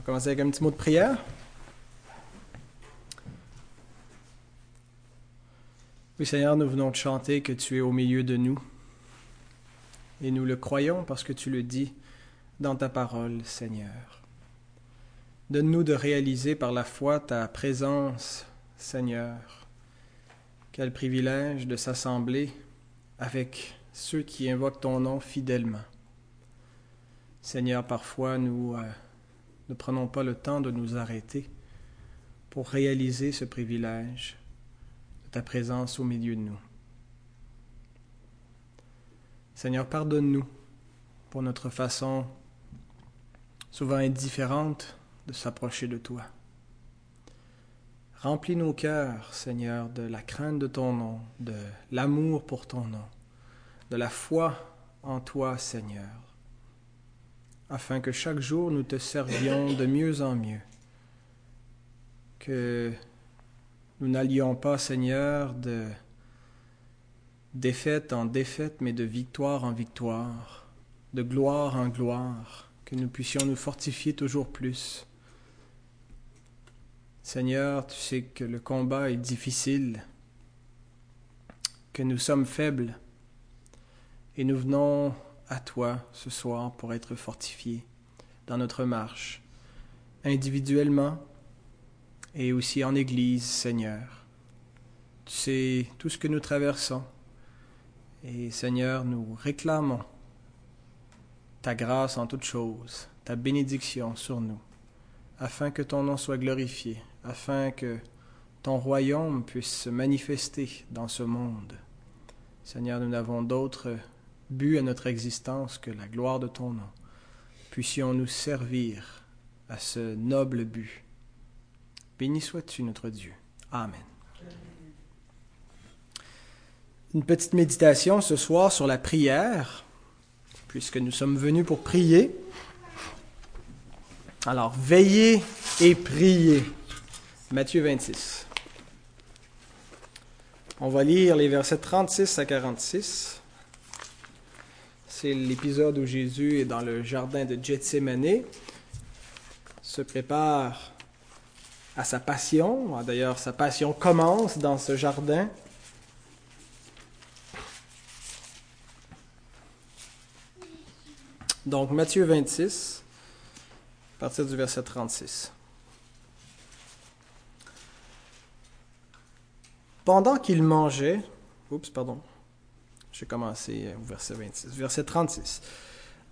va commencer avec un petit mot de prière. Oui, Seigneur, nous venons de chanter que tu es au milieu de nous. Et nous le croyons parce que tu le dis dans ta parole, Seigneur. Donne-nous de réaliser par la foi ta présence, Seigneur. Quel privilège de s'assembler avec ceux qui invoquent ton nom fidèlement. Seigneur, parfois nous euh, ne prenons pas le temps de nous arrêter pour réaliser ce privilège de ta présence au milieu de nous. Seigneur, pardonne-nous pour notre façon souvent indifférente de s'approcher de toi. Remplis nos cœurs, Seigneur, de la crainte de ton nom, de l'amour pour ton nom, de la foi en toi, Seigneur, afin que chaque jour nous te servions de mieux en mieux. Que nous n'allions pas, Seigneur, de défaite en défaite, mais de victoire en victoire, de gloire en gloire, que nous puissions nous fortifier toujours plus. Seigneur, tu sais que le combat est difficile, que nous sommes faibles, et nous venons à toi ce soir pour être fortifiés dans notre marche, individuellement et aussi en Église, Seigneur. Tu sais tout ce que nous traversons. Et Seigneur, nous réclamons ta grâce en toutes choses, ta bénédiction sur nous, afin que ton nom soit glorifié, afin que ton royaume puisse se manifester dans ce monde. Seigneur, nous n'avons d'autre but à notre existence que la gloire de ton nom. Puissions nous servir à ce noble but. Béni sois-tu notre Dieu. Amen. Une petite méditation ce soir sur la prière, puisque nous sommes venus pour prier. Alors, veillez et priez. Matthieu 26. On va lire les versets 36 à 46. C'est l'épisode où Jésus est dans le jardin de Gethsemane, se prépare à sa passion. D'ailleurs, sa passion commence dans ce jardin. Donc Matthieu 26, à partir du verset 36. Pendant qu'il mangeait, oups, pardon, je vais commencer au verset 26. Verset 36.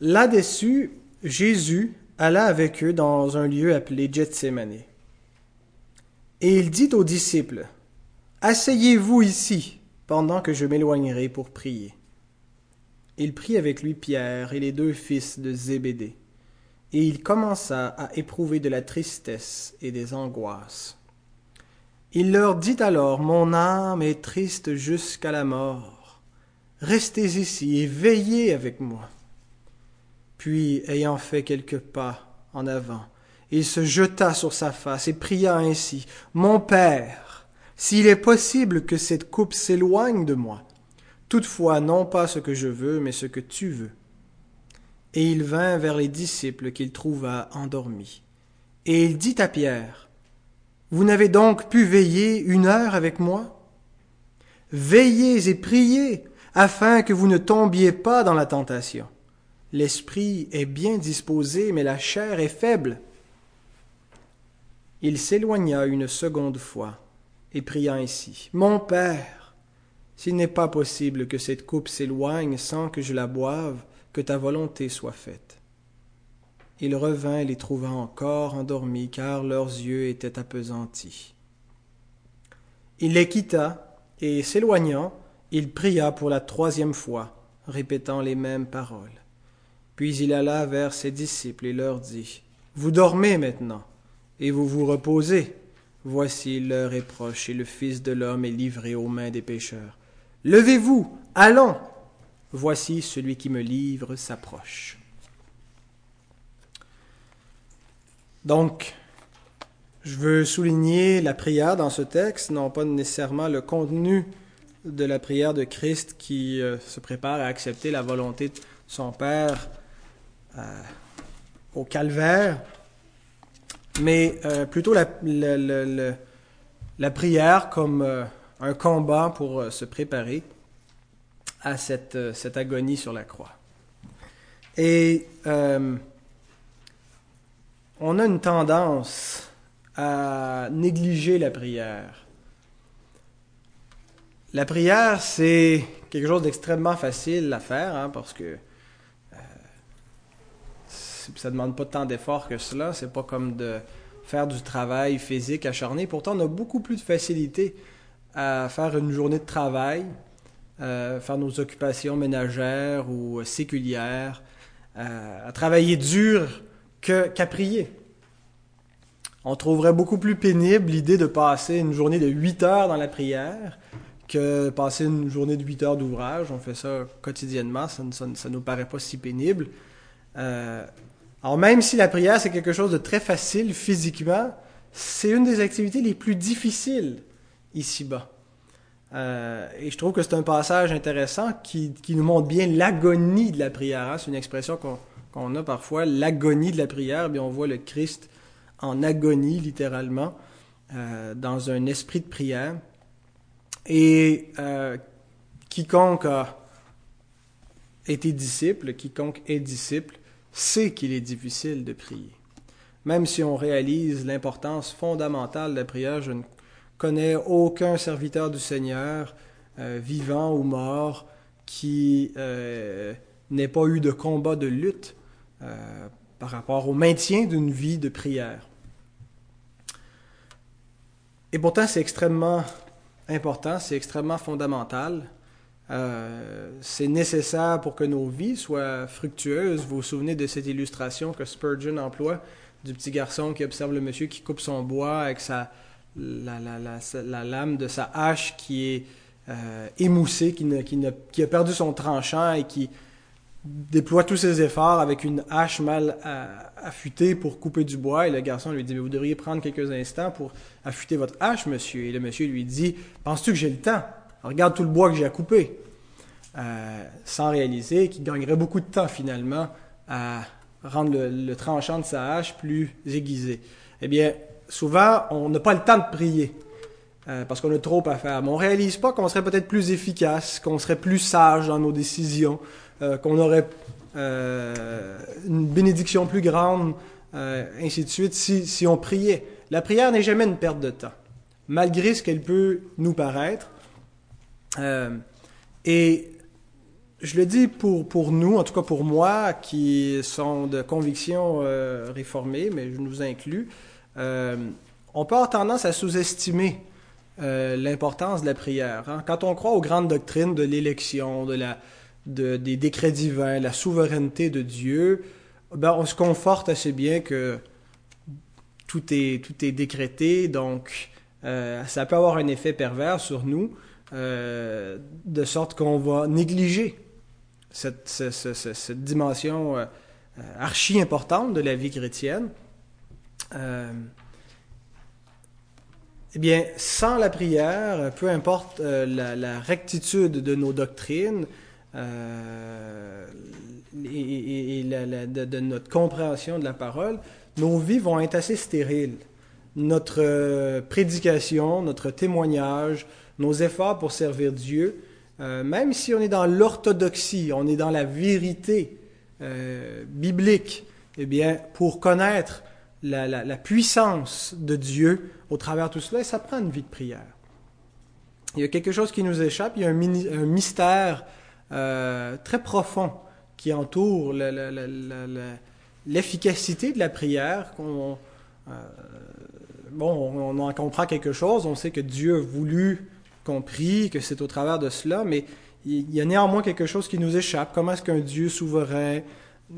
Là-dessus, Jésus alla avec eux dans un lieu appelé Gethsemane. Et il dit aux disciples, Asseyez-vous ici pendant que je m'éloignerai pour prier. Il prit avec lui Pierre et les deux fils de Zébédée, et il commença à éprouver de la tristesse et des angoisses. Il leur dit alors, Mon âme est triste jusqu'à la mort Restez ici et veillez avec moi. Puis, ayant fait quelques pas en avant, il se jeta sur sa face et pria ainsi. Mon Père, s'il est possible que cette coupe s'éloigne de moi, toutefois non pas ce que je veux, mais ce que tu veux. Et il vint vers les disciples qu'il trouva endormis. Et il dit à Pierre, Vous n'avez donc pu veiller une heure avec moi? Veillez et priez afin que vous ne tombiez pas dans la tentation. L'esprit est bien disposé, mais la chair est faible. Il s'éloigna une seconde fois et pria ainsi. Mon Père, s'il n'est pas possible que cette coupe s'éloigne sans que je la boive, que ta volonté soit faite. Il revint et les trouva encore endormis, car leurs yeux étaient appesantis. Il les quitta, et s'éloignant, il pria pour la troisième fois, répétant les mêmes paroles. Puis il alla vers ses disciples et leur dit, Vous dormez maintenant, et vous vous reposez. Voici l'heure est proche, et le Fils de l'homme est livré aux mains des pécheurs. Levez-vous, allons. Voici celui qui me livre s'approche. Donc, je veux souligner la prière dans ce texte, non pas nécessairement le contenu de la prière de Christ qui euh, se prépare à accepter la volonté de son Père euh, au calvaire. mais euh, plutôt la, prière comme un combat pour se préparer à cette, agonie sur la croix. Et on a une tendance à négliger la prière. La prière, c'est quelque chose d'extrêmement facile à faire, hein, parce que ça demande pas tant d'efforts que cela. C'est pas comme de faire du travail physique acharné. Pourtant, on a beaucoup plus de facilité à faire une journée de travail, euh, faire nos occupations ménagères ou séculières, euh, à travailler dur qu'à prier. On trouverait beaucoup plus pénible l'idée de passer une journée de 8 heures dans la prière que passer une journée de 8 heures d'ouvrage. On fait ça quotidiennement, ça ne nous paraît pas si pénible. Euh, alors même si la prière, c'est quelque chose de très facile physiquement, c'est une des activités les plus difficiles ici-bas. Euh, et je trouve que c'est un passage intéressant qui, nous montre bien l'agonie de la prière. Hein. C'est une expression qu'on a parfois, l'agonie de la prière. Bien, on voit le Christ en agonie, littéralement, euh, dans un esprit de prière. Et euh, quiconque a été disciple, quiconque est disciple, sait qu'il est difficile de prier. Même si on réalise l'importance fondamentale de la prière, je ne connais aucun serviteur du Seigneur, euh, vivant ou mort, qui euh, n'ait pas eu de combat, de lutte par rapport au maintien d'une vie de prière. Et pourtant, c'est extrêmement important, c'est extrêmement fondamental. Euh, c'est nécessaire pour que nos vies soient fructueuses. Vous vous souvenez de cette illustration que Spurgeon emploie du petit garçon qui observe le monsieur qui coupe son bois avec sa, la, lame de sa hache qui est euh, émoussée, qui, qui, a perdu son tranchant et qui déploie tous ses efforts avec une hache mal affûtée pour couper du bois. Et le garçon lui dit, mais vous devriez prendre quelques instants pour affûter votre hache, monsieur. Et le monsieur lui dit, penses-tu que j'ai le temps? Regarde tout le bois que j'ai à couper. Euh, sans réaliser qu'il gagnerait beaucoup de temps finalement à rendre le, tranchant de sa hache plus aiguisé. Eh bien, souvent, on n'a pas le temps de prier euh, parce qu'on a trop à faire. Mais on ne réalise pas qu'on serait peut-être plus efficace, qu'on serait plus sage dans nos décisions, euh, qu'on aurait une bénédiction plus grande, ainsi de suite, si, si on priait. La prière n'est jamais une perte de temps. Malgré ce qu'elle peut nous paraître, euh, et je le dis pour, pour nous, en tout cas pour moi, qui sont de conviction euh, réformée, mais je nous inclus, euh, on peut avoir tendance à sous-estimer l'importance de la prière. Hein. Quand on croit aux grandes doctrines de l'élection, de la, de, des décrets divins, la souveraineté de Dieu, ben on se conforte assez bien que tout est, tout est décrété, donc ça peut avoir un effet pervers sur nous. Euh, de sorte qu'on va négliger cette, dimension euh, euh, archi importante de la vie chrétienne. eh bien, sans la prière, peu importe la, rectitude de nos doctrines et, de, notre compréhension de la parole, nos vies vont être assez stériles. Notre prédication, notre témoignage, nos efforts pour servir Dieu, euh, même si on est dans l'orthodoxie, on est dans la vérité euh, biblique, eh bien, pour connaître la, puissance de Dieu au travers de tout cela, ça prend une vie de prière. Il y a quelque chose qui nous échappe, il y a un, mystère euh, très profond qui entoure l'efficacité de la prière. bon, on en comprend quelque chose, on sait que Dieu a voulu compris que c'est au travers de cela, mais il y a néanmoins quelque chose qui nous échappe. Comment est-ce qu'un Dieu souverain,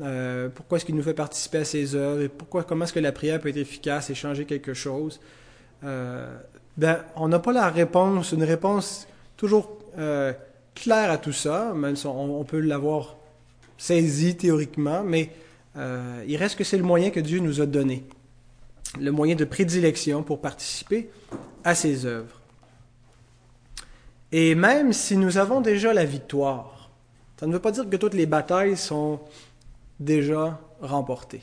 euh, pourquoi est-ce qu'il nous fait participer à ses œuvres, et pourquoi, comment est-ce que la prière peut être efficace et changer quelque chose? Euh, Ben, on n'a pas la réponse, une réponse toujours euh, claire à tout ça, même on, peut l'avoir saisi théoriquement, mais il reste que c'est le moyen que Dieu nous a donné, le moyen de prédilection pour participer à ses œuvres. Et même si nous avons déjà la victoire, ça ne veut pas dire que toutes les batailles sont déjà remportées.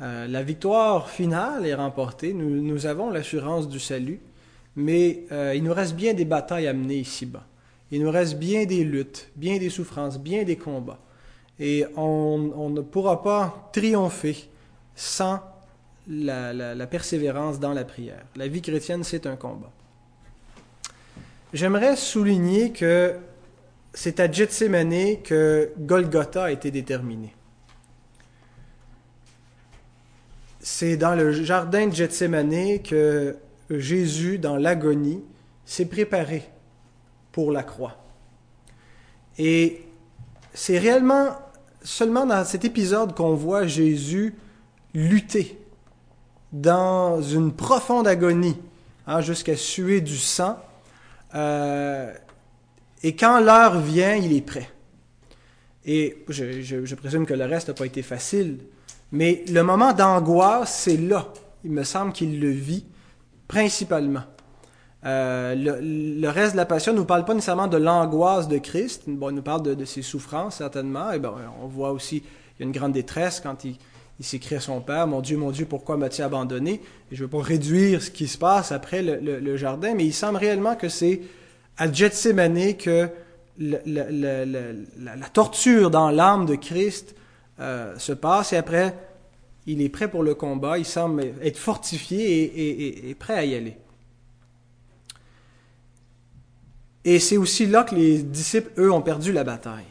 Euh, la victoire finale est remportée, nous, nous avons l'assurance du salut, mais euh, il nous reste bien des batailles à mener ici-bas. Il nous reste bien des luttes, bien des souffrances, bien des combats. Et on, ne pourra pas triompher sans la, persévérance dans la prière. La vie chrétienne, c'est un combat. J'aimerais souligner que c'est à Gethsemane que Golgotha a été déterminé. C'est dans le jardin de Gethsemane que Jésus, dans l'agonie, s'est préparé pour la croix. Et c'est réellement seulement dans cet épisode qu'on voit Jésus lutter dans une profonde agonie, hein, jusqu'à suer du sang. Euh, et quand l'heure vient, il est prêt. Et je, présume que le reste n'a pas été facile, mais le moment d'angoisse, c'est là. Il me semble qu'il le vit principalement. Euh, le, reste de la passion ne nous parle pas nécessairement de l'angoisse de Christ. Bon, il nous parle de, ses souffrances, certainement. Et ben, on voit aussi il y a une grande détresse quand il, s'écrit à son père, Mon Dieu, mon Dieu, pourquoi m'as-tu abandonné? Et je ne veux pas réduire ce qui se passe après le, jardin, mais il semble réellement que c'est à Gethsemane que la, torture dans l'âme de Christ euh, se passe et après, il est prêt pour le combat, il semble être fortifié et prêt à y aller. Et c'est aussi là que les disciples, eux, ont perdu la bataille.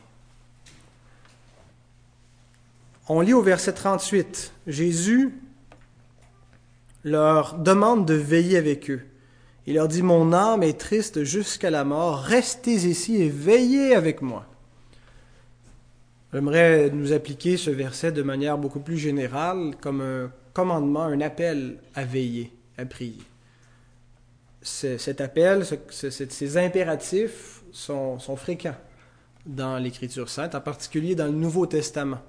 On lit au verset 38, Jésus leur demande de veiller avec eux. Il leur dit, Mon âme est triste jusqu'à la mort, restez ici et veillez avec moi. J'aimerais nous appliquer ce verset de manière beaucoup plus générale comme un commandement, un appel à veiller, à prier cet appel, ces impératifs sont, fréquents dans l'Écriture sainte, en particulier dans le Nouveau Testament.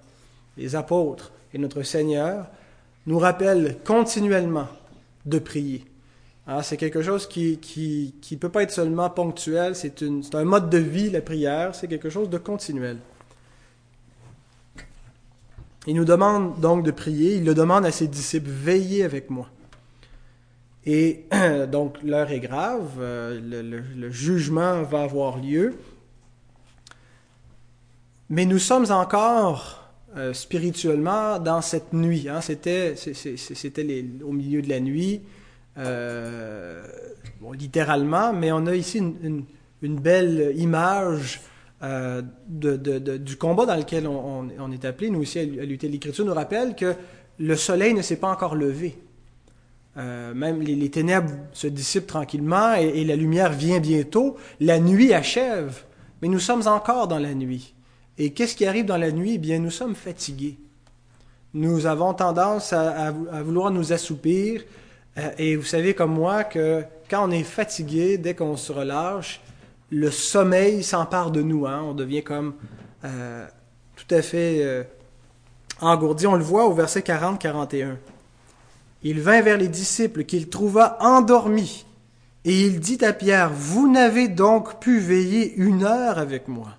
Les apôtres et notre Seigneur nous rappellent continuellement de prier. Hein, c'est quelque chose qui ne qui, peut pas être seulement ponctuel, c'est un mode de vie, la prière, c'est quelque chose de continuel. Il nous demande donc de prier, il le demande à ses disciples, veillez avec moi. Et donc l'heure est grave, euh, le, jugement va avoir lieu. Mais nous sommes encore euh, spirituellement dans cette nuit. Hein. C'était, au milieu de la nuit, euh, littéralement, mais on a ici une, belle image du combat dans lequel on, est appelé, nous aussi, à lutter. L'Écriture nous rappelle que le soleil ne s'est pas encore levé. Euh, même les, ténèbres se dissipent tranquillement et, la lumière vient bientôt. La nuit achève, mais nous sommes encore dans la nuit. Et qu'est-ce qui arrive dans la nuit? Eh bien, nous sommes fatigués. Nous avons tendance à, vouloir nous assoupir. Euh, et vous savez comme moi que quand on est fatigué, dès qu'on se relâche, le sommeil s'empare de nous. Hein. On devient comme euh, tout à fait engourdi. On le voit au verset 40-41. Il vint vers les disciples qu'il trouva endormis, et il dit à Pierre, Vous n'avez donc pu veiller une heure avec moi.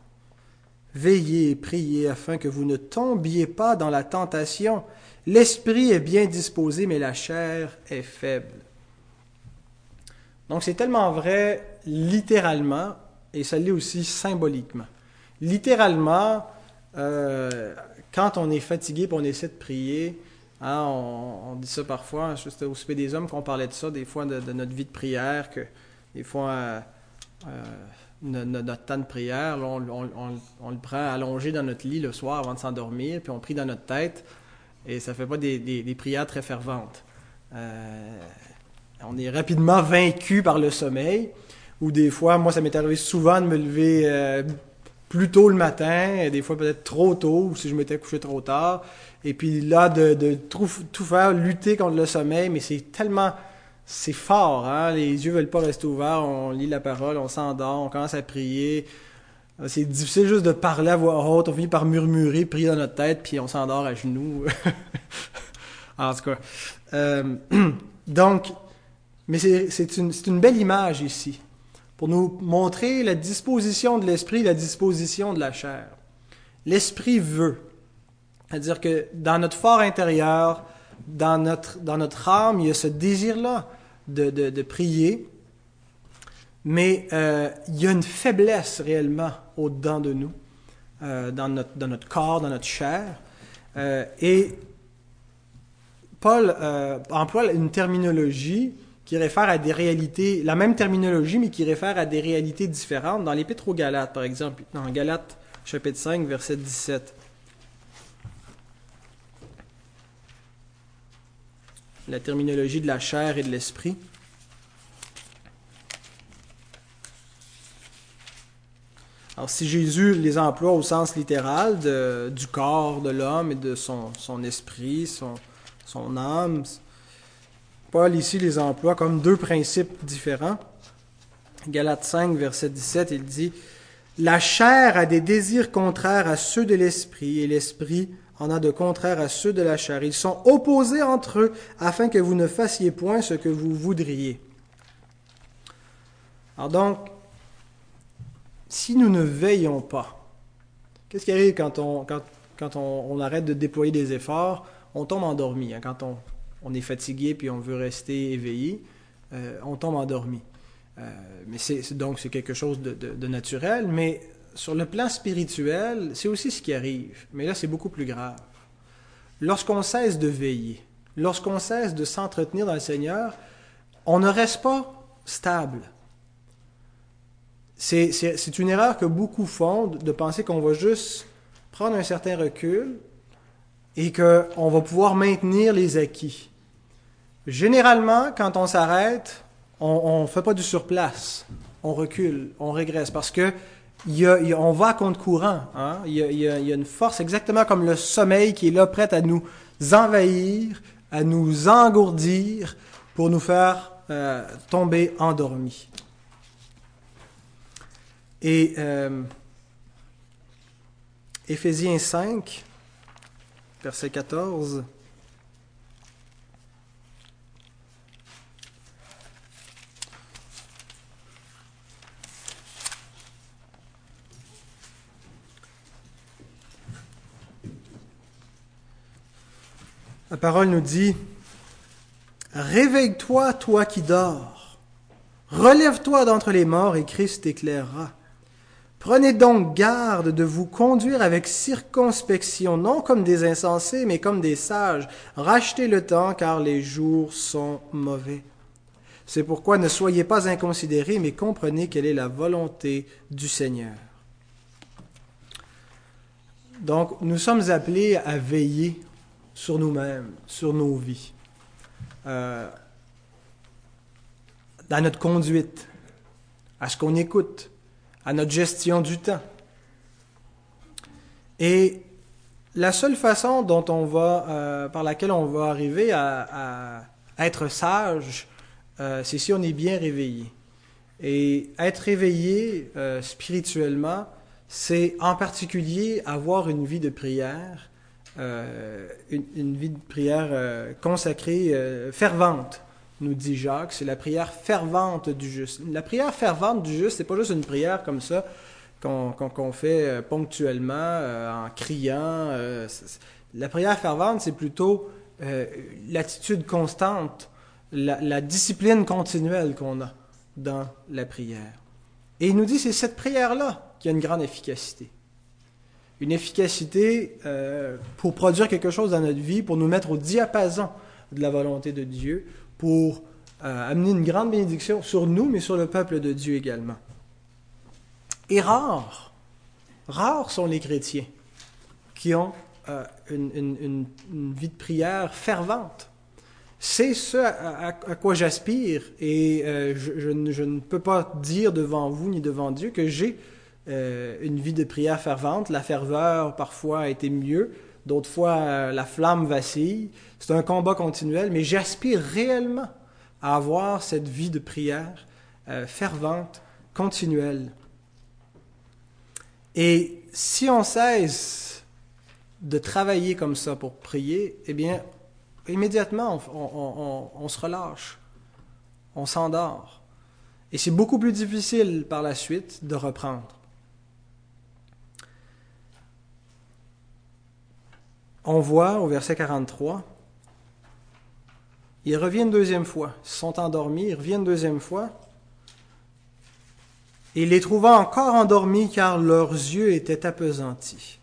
Veillez et priez afin que vous ne tombiez pas dans la tentation. L'esprit est bien disposé, mais la chair est faible. Donc c'est tellement vrai littéralement, et ça l'est aussi symboliquement. Littéralement, euh, quand on est fatigué et on essaie de prier, Hein, on, dit ça parfois, juste au souper des hommes qu'on parlait de ça, des fois de, notre vie de prière, que des fois euh, euh, notre, temps de prière, on, le prend allongé dans notre lit le soir avant de s'endormir, puis on prie dans notre tête, et ça fait pas des, prières très ferventes. Euh, on est rapidement vaincu par le sommeil, ou des fois, moi ça m'est arrivé souvent de me lever plus tôt le matin, des fois peut-être trop tôt, ou si je m'étais couché trop tard, et puis là, de, tout, faire, lutter contre le sommeil, mais c'est tellement... C'est fort, hein? Les yeux veulent pas rester ouverts, on lit la parole, on s'endort, on commence à prier. C'est difficile juste de parler à voix haute, on finit par murmurer, prier dans notre tête, puis on s'endort à genoux. en tout cas. Euh, donc, mais c'est une belle image ici, pour nous montrer la disposition de l'esprit, la disposition de la chair. L'esprit veut. C'est-à-dire que dans notre fort intérieur, dans notre, dans notre âme, il y a ce désir-là de, de, prier, mais euh, il y a une faiblesse réellement au-dedans de nous, euh, dans, notre, dans notre corps, dans notre chair. Euh, et Paul emploie une terminologie qui réfère à des réalités, la même terminologie, mais qui réfère à des réalités différentes. Dans l'Épître aux Galates, par exemple, dans Galates chapitre 5, verset 17. La terminologie de la chair et de l'esprit. Alors, si Jésus les emploie au sens littéral du corps de l'homme et de son, esprit, son âme, Paul ici les emploie comme deux principes différents. Galates 5, verset 17, il dit La chair a des désirs contraires à ceux de l'esprit, et l'esprit en a de contraires à ceux de la chair. Ils sont opposés entre eux, afin que vous ne fassiez point ce que vous voudriez. Alors donc, si nous ne veillons pas, qu'est-ce qui arrive quand on, arrête de déployer des efforts? On tombe endormi. Hein, quand on, on est fatigué puis on veut rester éveillé, euh, on tombe endormi. Euh, mais c'est, donc c'est quelque chose de, naturel, mais sur le plan spirituel, c'est aussi ce qui arrive. Mais là, c'est beaucoup plus grave. Lorsqu'on cesse de veiller, lorsqu'on cesse de s'entretenir dans le Seigneur, on ne reste pas stable. C'est une erreur que beaucoup font de penser qu'on va juste prendre un certain recul et qu'on va pouvoir maintenir les acquis. Généralement, quand on s'arrête, on ne fait pas du surplace. On recule, on régresse parce que on va à compte courant. Hein. Il, y a, une force exactement comme le sommeil qui est là, prête à nous envahir, à nous engourdir pour nous faire euh, tomber endormis. Et euh, Éphésiens 5, verset 14. La parole nous dit, Réveille-toi, toi qui dors. Relève-toi d'entre les morts et Christ t'éclairera. Prenez donc garde de vous conduire avec circonspection, non comme des insensés, mais comme des sages. Rachetez le temps, car les jours sont mauvais. C'est pourquoi ne soyez pas inconsidérés, mais comprenez quelle est la volonté du Seigneur. Donc, nous sommes appelés à veiller sur nous-mêmes, sur nos vies, euh, dans notre conduite, à ce qu'on écoute, à notre gestion du temps. Et la seule façon dont on va, euh, par laquelle on va arriver à, être sage, euh, c'est si on est bien réveillé. Et être réveillé spirituellement, c'est en particulier avoir une vie de prière euh, une, vie de prière euh, consacrée, euh, fervente, nous dit Jacques. C'est la prière fervente du juste. La prière fervente du juste, c'est pas juste une prière comme ça qu'on fait ponctuellement en criant. la prière fervente, c'est plutôt l'attitude constante, la, la discipline continuelle qu'on a dans la prière. Et il nous dit c'est cette prière-là qui a une grande efficacité une efficacité euh, pour produire quelque chose dans notre vie, pour nous mettre au diapason de la volonté de Dieu, pour euh, amener une grande bénédiction sur nous, mais sur le peuple de Dieu également. Et rares, rares sont les chrétiens qui ont euh, une, vie de prière fervente. C'est ce à, quoi j'aspire et je, je, ne peux pas dire devant vous ni devant Dieu que j'ai euh, une vie de prière fervente. La ferveur, parfois, a été mieux. D'autres fois, euh, la flamme vacille. C'est un combat continuel, mais j'aspire réellement à avoir cette vie de prière euh, fervente, continuelle. Et si on cesse de travailler comme ça pour prier, eh bien, immédiatement, on se relâche, on s'endort. Et c'est beaucoup plus difficile par la suite de reprendre. On voit au verset 43 Ils reviennent deuxième fois. Ils sont endormis, ils reviennent deuxième fois. Et les trouvant encore endormis car leurs yeux étaient appesantis.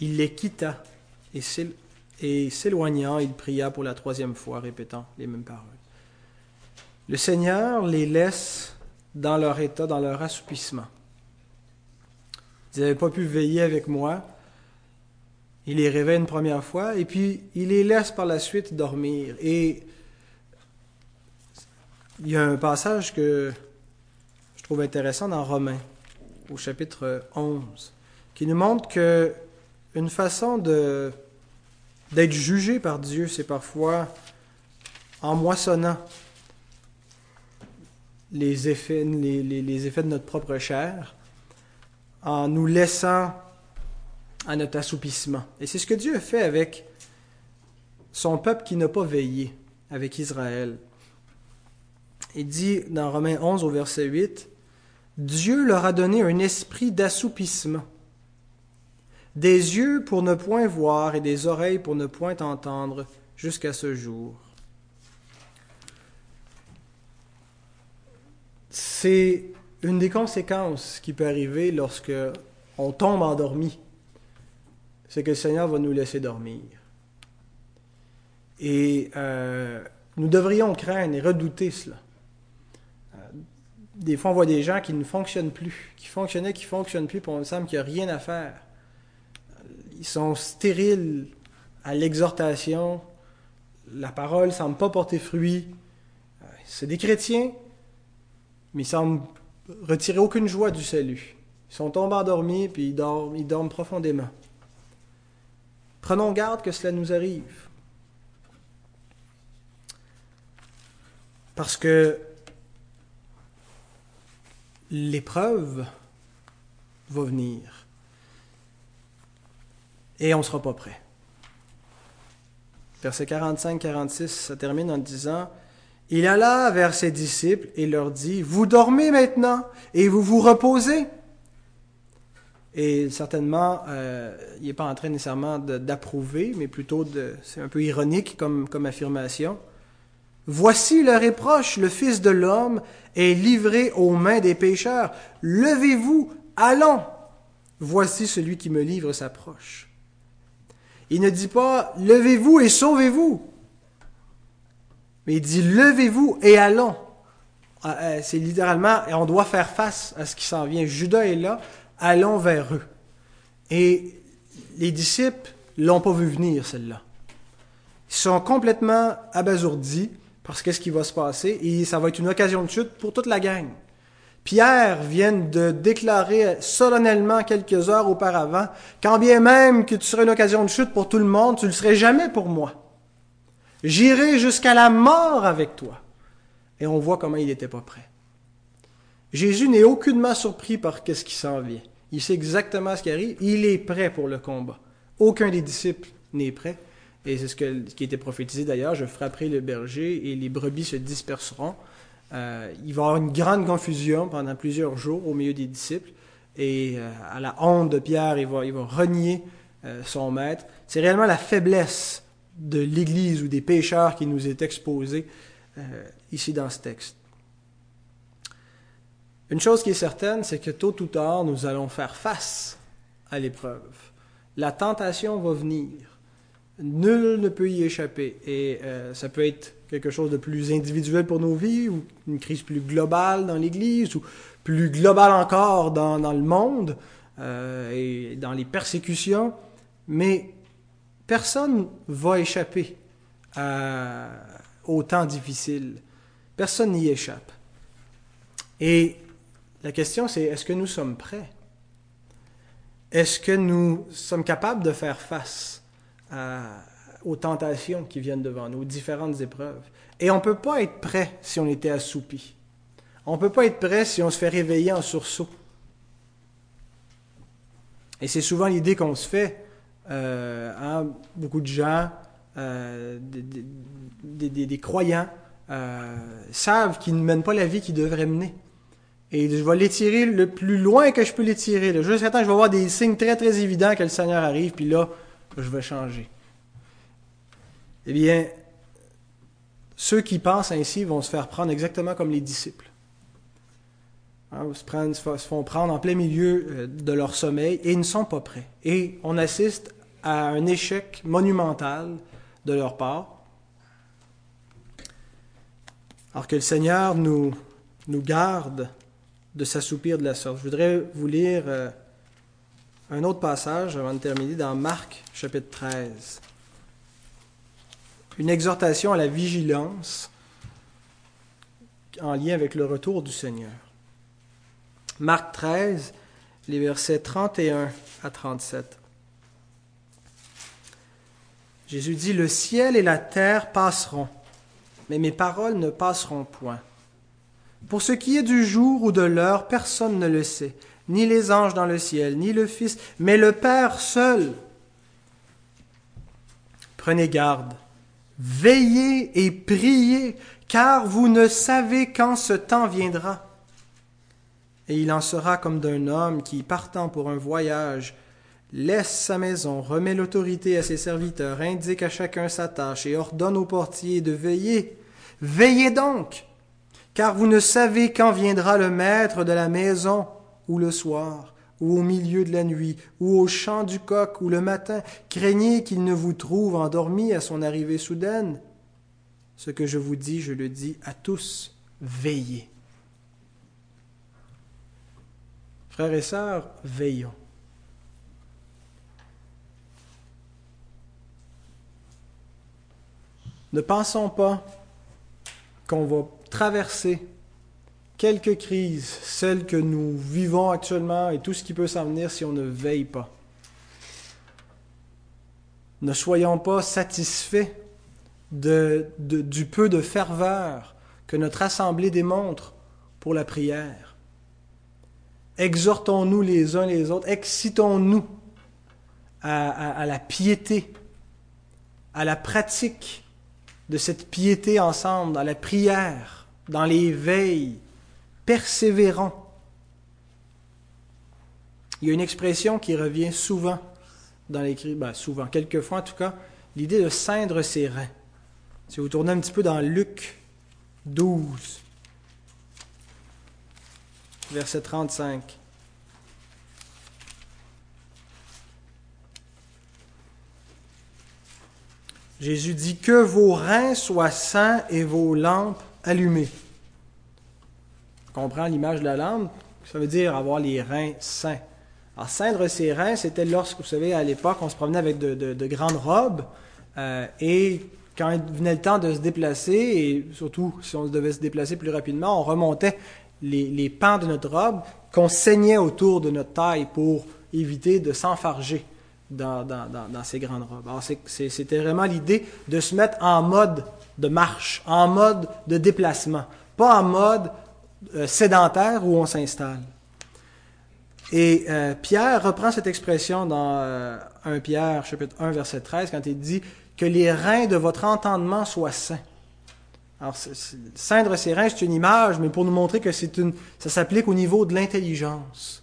Il les quitta et s'éloignant, il pria pour la troisième fois, répétant les mêmes paroles. Le Seigneur les laisse dans leur état, dans leur assoupissement. Ils n'avaient pas pu veiller avec moi. Il les réveille une première fois et puis il les laisse par la suite dormir. Et il y a un passage que je trouve intéressant dans Romains, au chapitre 11, qui nous montre que une façon de d'être jugé par Dieu, c'est parfois en moissonnant les effets, les, effets de notre propre chair, en nous laissant à notre assoupissement. Et c'est ce que Dieu a fait avec son peuple qui n'a pas veillé, avec Israël. Il dit dans Romains 11 au verset 8, Dieu leur a donné un esprit d'assoupissement, des yeux pour ne point voir et des oreilles pour ne point entendre jusqu'à ce jour. C'est une des conséquences qui peut arriver lorsque on tombe endormi. C'est que le Seigneur va nous laisser dormir. Et euh, nous devrions craindre et redouter cela. Euh, des fois, on voit des gens qui ne fonctionnent plus, qui fonctionnaient, qui ne fonctionnent plus, pour on semble qu'il n'y rien à faire. Ils sont stériles à l'exhortation. La parole ne semble pas porter fruit. Euh, c'est des chrétiens, mais ils semblent retirer aucune joie du salut. Ils sont tombés endormis, puis ils dorment profondément. Prenons garde que cela nous arrive. Parce que l'épreuve va venir. Et on ne sera pas prêt. Verset 45-46, ça termine en disant il alla vers ses disciples et leur dit, Vous dormez maintenant et vous vous reposez. Et certainement, euh, il n'est pas en train nécessairement d'approuver, mais plutôt de... C'est un peu ironique comme, comme affirmation. Voici le reproche, le Fils de l'homme est livré aux mains des pécheurs. Levez-vous, allons. Voici celui qui me livre s'approche. Il ne dit pas, levez-vous et sauvez-vous. Mais il dit, levez-vous et allons. Ah, euh, c'est littéralement, et on doit faire face à ce qui s'en vient. Judas est là, allons vers eux. Et les disciples l'ont pas vu venir, celle-là. Ils sont complètement abasourdis parce qu'est-ce qui va se passer et ça va être une occasion de chute pour toute la gang. Pierre vient de déclarer solennellement quelques heures auparavant, quand bien même que tu serais une occasion de chute pour tout le monde, tu ne le serais jamais pour moi. J'irai jusqu'à la mort avec toi. Et on voit comment il n'était pas prêt. Jésus n'est aucunement surpris par ce qui s'en vient. Il sait exactement ce qui arrive. Il est prêt pour le combat. Aucun des disciples n'est prêt. Et c'est ce, qui était prophétisé d'ailleurs. Je frapperai le berger et les brebis se disperseront. Euh, il va y avoir une grande confusion pendant plusieurs jours au milieu des disciples. Et euh, à la honte de Pierre, il va, renier euh, son maître. C'est réellement la faiblesse de l'Église ou des pécheurs qui nous est exposé euh, ici dans ce texte. Une chose qui est certaine, c'est que tôt ou tard, nous allons faire face à l'épreuve. La tentation va venir. Nul ne peut y échapper. Et euh, ça peut être quelque chose de plus individuel pour nos vies, ou une crise plus globale dans l'Église, ou plus globale encore dans, le monde euh, et dans les persécutions. Mais Personne va échapper à, au temps difficile. Personne n'y échappe. Et la question, c'est est-ce que nous sommes prêts? Est-ce que nous sommes capables de faire face aux tentations qui viennent devant nous, aux différentes épreuves? Et on ne peut pas être prêt si on était assoupi. On ne peut pas être prêt si on se fait réveiller en sursaut. Et c'est souvent l'idée qu'on se fait euh, hein, beaucoup de gens, euh, des, croyants, euh, savent qu'ils ne mènent pas la vie qu'ils devraient mener. Et je vais l'étirer le plus loin que je peux l'étirer. Jusqu'à temps, je vais avoir des signes très très évidents que le Seigneur arrive, puis là, je vais changer. Eh bien, ceux qui pensent ainsi vont se faire prendre exactement comme les disciples. Hein, ils se, font prendre en plein milieu euh, de leur sommeil et ils ne sont pas prêts. Et on assiste à un échec monumental de leur part. Alors que le Seigneur nous, nous garde de s'assoupir de la sorte. Je voudrais vous lire euh, un autre passage avant de terminer dans Marc chapitre 13. Une exhortation à la vigilance en lien avec le retour du Seigneur. Marc 13, les versets 31 à 37. Jésus dit, Le ciel et la terre passeront, mais mes paroles ne passeront point. Pour ce qui est du jour ou de l'heure, personne ne le sait, ni les anges dans le ciel, ni le Fils, mais le Père seul. Prenez garde, veillez et priez, car vous ne savez quand ce temps viendra. Et il en sera comme d'un homme qui, partant pour un voyage, laisse sa maison, remet l'autorité à ses serviteurs, indique à chacun sa tâche et ordonne aux portiers de veiller. Veillez donc, car vous ne savez quand viendra le maître de la maison, ou le soir, ou au milieu de la nuit, ou au chant du coq, ou le matin. Craignez qu'il ne vous trouve endormi à son arrivée soudaine. Ce que je vous dis, je le dis à tous, veillez. Frères et sœurs, veillons. Ne pensons pas qu'on va traverser quelques crises, celles que nous vivons actuellement et tout ce qui peut s'en venir si on ne veille pas. Ne soyons pas satisfaits de, du peu de ferveur que notre assemblée démontre pour la prière. Exhortons-nous les uns les autres, excitons-nous à la piété, à la pratique de cette piété ensemble, dans la prière, dans les veilles, persévérant. Il y a une expression qui revient souvent dans l'écrit, ben souvent, quelquefois en tout cas, l'idée de ceindre ses reins. Si vous tournez un petit peu dans Luc 12, verset 35. Jésus dit que vos reins soient sains et vos lampes allumées. On comprend l'image de la lampe, ça veut dire avoir les reins sains. Alors, ceindre ses reins, c'était lorsque, vous savez, à l'époque, on se promenait avec de, grandes robes, euh, et quand il venait le temps de se déplacer, et surtout si on devait se déplacer plus rapidement, on remontait les, pans de notre robe qu'on saignait autour de notre taille pour éviter de s'enfarger dans, ces grandes robes. Alors, c'était vraiment l'idée de se mettre en mode de marche, en mode de déplacement, pas en mode euh, sédentaire où on s'installe. Et euh, Pierre reprend cette expression dans 1 euh, Pierre, chapitre 1, verset 13, quand il dit que les reins de votre entendement soient sains. Alors, ceindre ses reins, c'est une image, mais pour nous montrer que c'est une, ça s'applique au niveau de l'intelligence.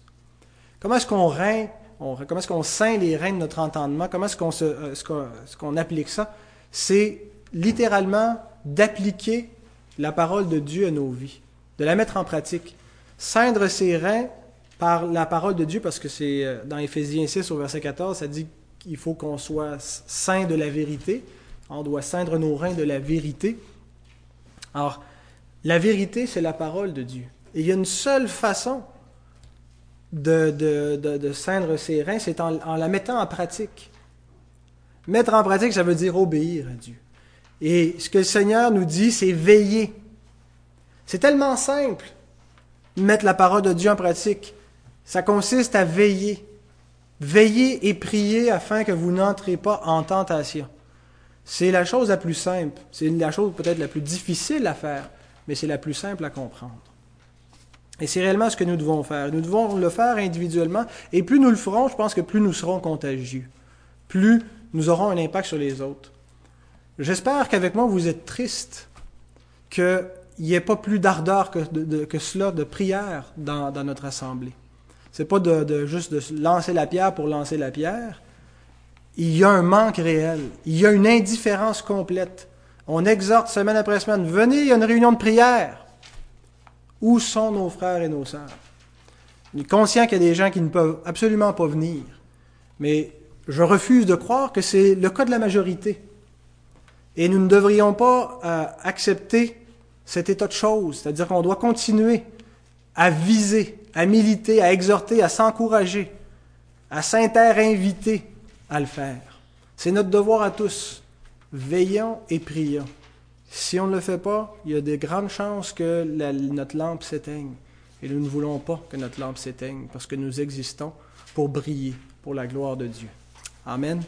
Comment est-ce qu'on rein comment est-ce qu'on ceint les reins de notre entendement? Comment est-ce qu'on, euh, qu'on, applique ça? C'est littéralement d'appliquer la parole de Dieu à nos vies, de la mettre en pratique. Ceindre ses reins par la parole de Dieu, parce que c'est euh, dans Éphésiens 6 au verset 14, ça dit qu'il faut qu'on soit saint de la vérité. On doit ceindre nos reins de la vérité. Alors, la vérité, c'est la parole de Dieu. Et il y a une seule façon de, de, de, ceindre ses reins, c'est en, la mettant en pratique. Mettre en pratique, ça veut dire obéir à Dieu. Et ce que le Seigneur nous dit, c'est veiller. C'est tellement simple, mettre la parole de Dieu en pratique. Ça consiste à veiller. Veiller et prier afin que vous n'entrez pas en tentation. C'est la chose la plus simple. C'est la chose peut-être la plus difficile à faire, mais c'est la plus simple à comprendre. Et c'est réellement ce que nous devons faire. Nous devons le faire individuellement. Et plus nous le ferons, je pense que plus nous serons contagieux. Plus nous aurons un impact sur les autres. J'espère qu'avec moi, vous êtes triste qu'il n'y ait pas plus d'ardeur que, cela de prière dans, notre assemblée. C'est pas de, juste de lancer la pierre pour lancer la pierre, il y a un manque réel, il y a une indifférence complète. On exhorte semaine après semaine, venez, il y a une réunion de prière. Où sont nos frères et nos sœurs? On est conscient qu'il y a des gens qui ne peuvent absolument pas venir, mais je refuse de croire que c'est le cas de la majorité. Et nous ne devrions pas euh, accepter cet état de choses, c'est-à-dire qu'on doit continuer à viser, à militer, à exhorter, à s'encourager, à s'inter-inviter à le faire. C'est notre devoir à tous. Veillons et prions. Si on ne le fait pas, il y a de grandes chances que notre lampe s'éteigne. Et nous ne voulons pas que notre lampe s'éteigne parce que nous existons pour briller pour la gloire de Dieu. Amen.